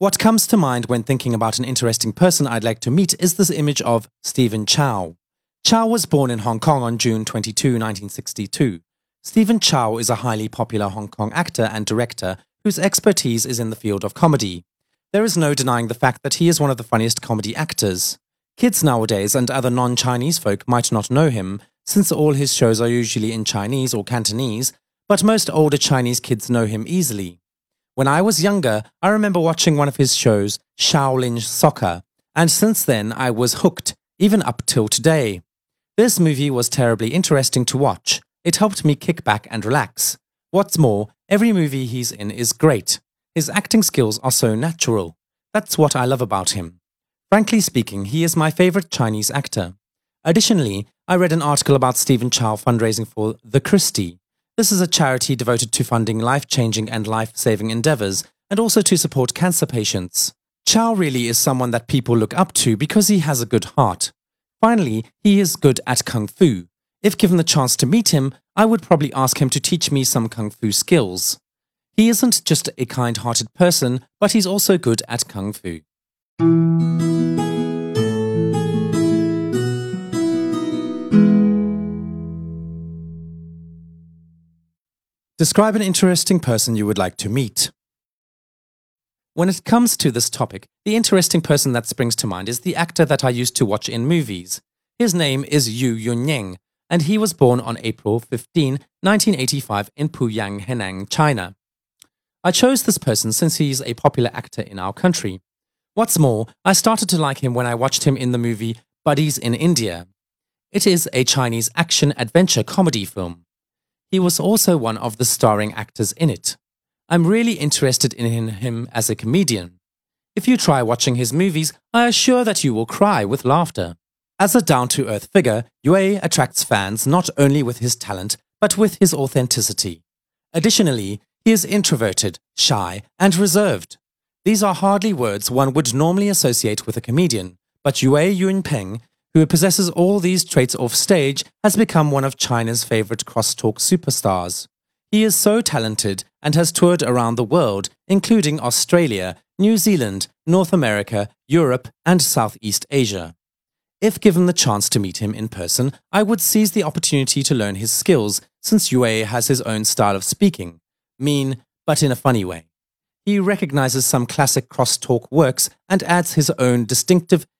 What comes to mind when thinking about an interesting person I'd like to meet is this image of Stephen Chow. Chow was born in Hong Kong on June 22, 1962. Stephen Chow is a highly popular Hong Kong actor and director whose expertise is in the field of comedy. There is no denying the fact that he is one of the funniest comedy actors. Kids nowadays and other non Chinese folk might not know him, since all his shows are usually in Chinese or Cantonese, but most older Chinese kids know him easily. When I was younger, I remember watching one of his shows, Shaolin Soccer, and since then I was hooked, even up till today. This movie was terribly interesting to watch. It helped me kick back and relax. What's more, every movie he's in is great. His acting skills are so natural. That's what I love about him. Frankly speaking, he is my favorite Chinese actor. Additionally, I read an article about Stephen Chow fundraising for The Christie, this is a charity devoted to funding life changing and life saving endeavors and also to support cancer patients. Chow really is someone that people look up to because he has a good heart. Finally, he is good at kung fu. If given the chance to meet him, I would probably ask him to teach me some kung fu skills. He isn't just a kind hearted person, but he's also good at kung fu. Describe an interesting person you would like to meet. When it comes to this topic, the interesting person that springs to mind is the actor that I used to watch in movies. His name is Yue Yunpeng, and he was born on April 15, 1985 in Puyang, Henan, China. I chose this person since he's a popular actor in our country. What's more, I started to like him when I watched him in the movie Buddies in India. It is a Chinese action adventure comedy film. He was also one of the starring actors in it. I'm really interested in him as a comedian. If you try watching his movies, I assure that you will cry with laughter. As a down to earth figure, Yue attracts fans not only with his talent, but with his authenticity. Additionally, he is introverted, shy, and reserved. These are hardly words one would normally associate with a comedian, but Yue Yunpeng who possesses all these traits off stage, has become one of China's favorite crosstalk superstars. He is so talented and has toured around the world, including Australia, New Zealand, North America, Europe, and Southeast Asia. If given the chance to meet him in person, I would seize the opportunity to learn his skills, since Yue has his own style of speaking. Mean, but in a funny way. He recognizes some classic crosstalk works and adds his own distinctive